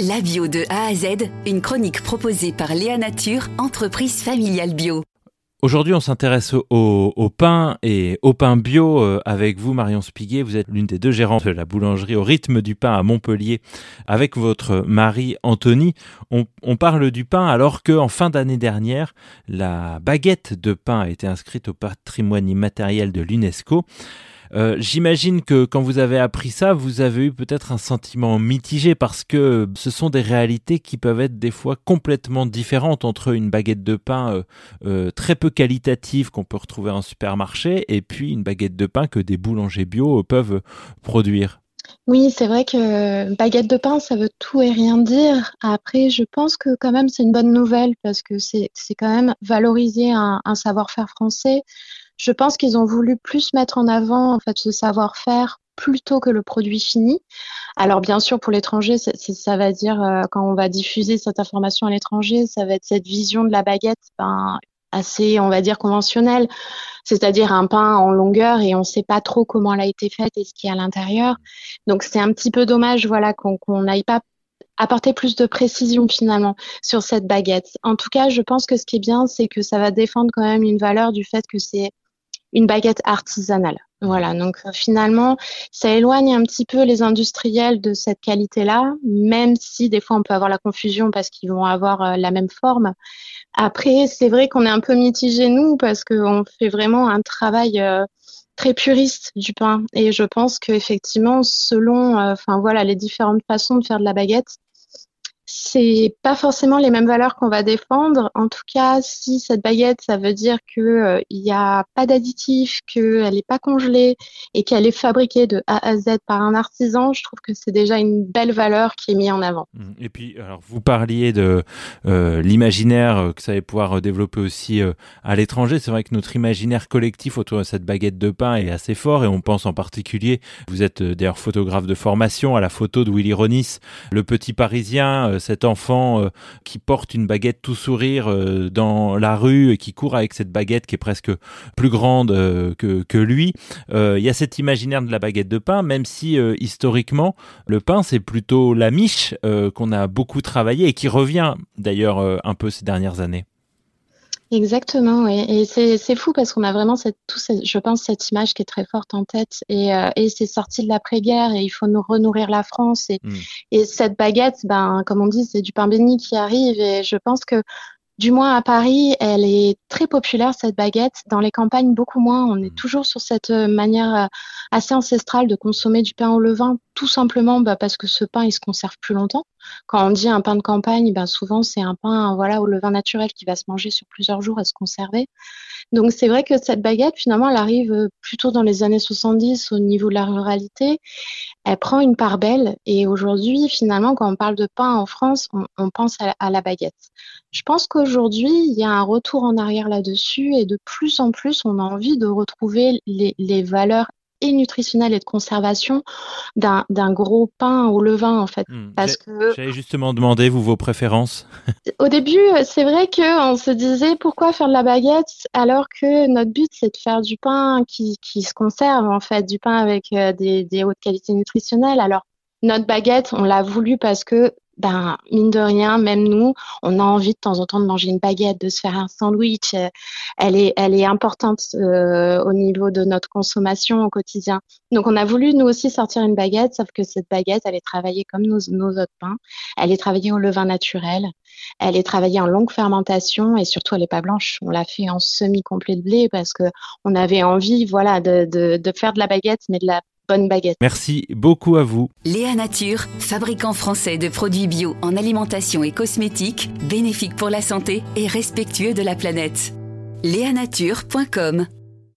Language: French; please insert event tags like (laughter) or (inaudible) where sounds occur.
La bio de A à Z, une chronique proposée par Léa Nature, entreprise familiale bio. Aujourd'hui, on s'intéresse au, pain et au pain bio euh, avec vous, Marion Spiguet. Vous êtes l'une des deux gérantes de la boulangerie au rythme du pain à Montpellier avec votre mari Anthony. On, on parle du pain alors que en fin d'année dernière, la baguette de pain a été inscrite au patrimoine immatériel de l'UNESCO. Euh, j'imagine que quand vous avez appris ça, vous avez eu peut-être un sentiment mitigé parce que ce sont des réalités qui peuvent être des fois complètement différentes entre une baguette de pain euh, euh, très peu qualitative qu'on peut retrouver en supermarché et puis une baguette de pain que des boulangers bio peuvent produire. Oui, c'est vrai que baguette de pain, ça veut tout et rien dire. Après, je pense que quand même c'est une bonne nouvelle parce que c'est quand même valoriser un savoir-faire français. Je pense qu'ils ont voulu plus mettre en avant en fait ce savoir-faire plutôt que le produit fini. Alors bien sûr pour l'étranger, ça va dire euh, quand on va diffuser cette information à l'étranger, ça va être cette vision de la baguette ben, assez, on va dire, conventionnelle, c'est-à-dire un pain en longueur et on ne sait pas trop comment elle a été faite et ce qu'il y a à l'intérieur. Donc c'est un petit peu dommage, voilà, qu'on n'aille pas apporter plus de précision finalement sur cette baguette. En tout cas, je pense que ce qui est bien, c'est que ça va défendre quand même une valeur du fait que c'est une baguette artisanale. Voilà, donc euh, finalement, ça éloigne un petit peu les industriels de cette qualité-là, même si des fois on peut avoir la confusion parce qu'ils vont avoir euh, la même forme. Après, c'est vrai qu'on est un peu mitigé nous parce qu'on fait vraiment un travail euh, très puriste du pain, et je pense qu'effectivement, selon, voilà, les différentes façons de faire de la baguette, c'est pas forcément les mêmes valeurs qu'on va défendre. En tout cas, si cette baguette, ça veut dire que euh, n'y a pas d'additif, qu'elle n'est pas congelée et qu'elle est fabriquée de A à Z par un artisan, je trouve que c'est déjà une belle valeur qui est mise en avant. Mmh. Et puis, alors vous parliez de euh, l'imaginaire euh, que ça allait pouvoir développer aussi à l'étranger. C'est vrai que notre imaginaire collectif autour de cette baguette de pain est assez fort et on pense en particulier, vous êtes d'ailleurs photographe de formation, à la photo de Willy Ronis, le petit Parisien euh, cet enfant euh, qui porte une baguette tout sourire euh, dans la rue et qui court avec cette baguette qui est presque plus grande que, que lui. Il y a cet imaginaire de la baguette de pain, même si historiquement le pain c'est plutôt la miche qu'on a beaucoup travaillé et qui revient d'ailleurs un peu ces dernières années. Exactement, oui. Et c'est fou parce qu'on a vraiment cette, tout je pense, cette image qui est très forte en tête. Et, euh, et c'est sorti de l'après-guerre et il faut nous renourrir la France. Et, mm. et cette baguette, ben, comme on dit, c'est du pain béni qui arrive. Et je pense que du moins à Paris, elle est très populaire cette baguette. Dans les campagnes, beaucoup moins. On est mmh. toujours sur cette euh, manière euh, assez ancestrale de consommer du pain au levain, tout simplement bah, parce que ce pain il se conserve plus longtemps. Quand on dit un pain de campagne, ben souvent c'est un pain voilà au levain naturel qui va se manger sur plusieurs jours et se conserver. Donc c'est vrai que cette baguette finalement elle arrive euh, plutôt dans les années 70 au niveau de la ruralité. Elle prend une part belle et aujourd'hui finalement quand on parle de pain en France, on, pense à la baguette. Je pense qu'aujourd'hui, il y a un retour en arrière là-dessus et de plus en plus, on a envie de retrouver les, valeurs et nutritionnelles et de conservation d'un gros pain au levain en fait. Hmm. parce que j'allais justement demander vous vos préférences. (laughs) au début, c'est vrai que on se disait pourquoi faire de la baguette alors que notre but c'est de faire du pain qui, se conserve en fait, du pain avec euh, des, des hautes qualités nutritionnelles. Alors notre baguette, on l'a voulu parce que ben mine de rien, même nous, on a envie de temps en temps de manger une baguette, de se faire un sandwich. Euh, elle est, elle est importante euh, au niveau de notre consommation au quotidien. Donc on a voulu nous aussi sortir une baguette, sauf que cette baguette, elle est travaillée comme nos, nos autres pains. Elle est travaillée au levain naturel. Elle est travaillée en longue fermentation et surtout elle est pas blanche. On l'a fait en semi complet de blé parce que on avait envie, voilà, de, de, de faire de la baguette, mais de la bonne baguette. Merci beaucoup à vous. Léa Nature, fabricant français de produits bio en alimentation et cosmétiques, bénéfiques pour la santé et respectueux de la planète. Léanature.com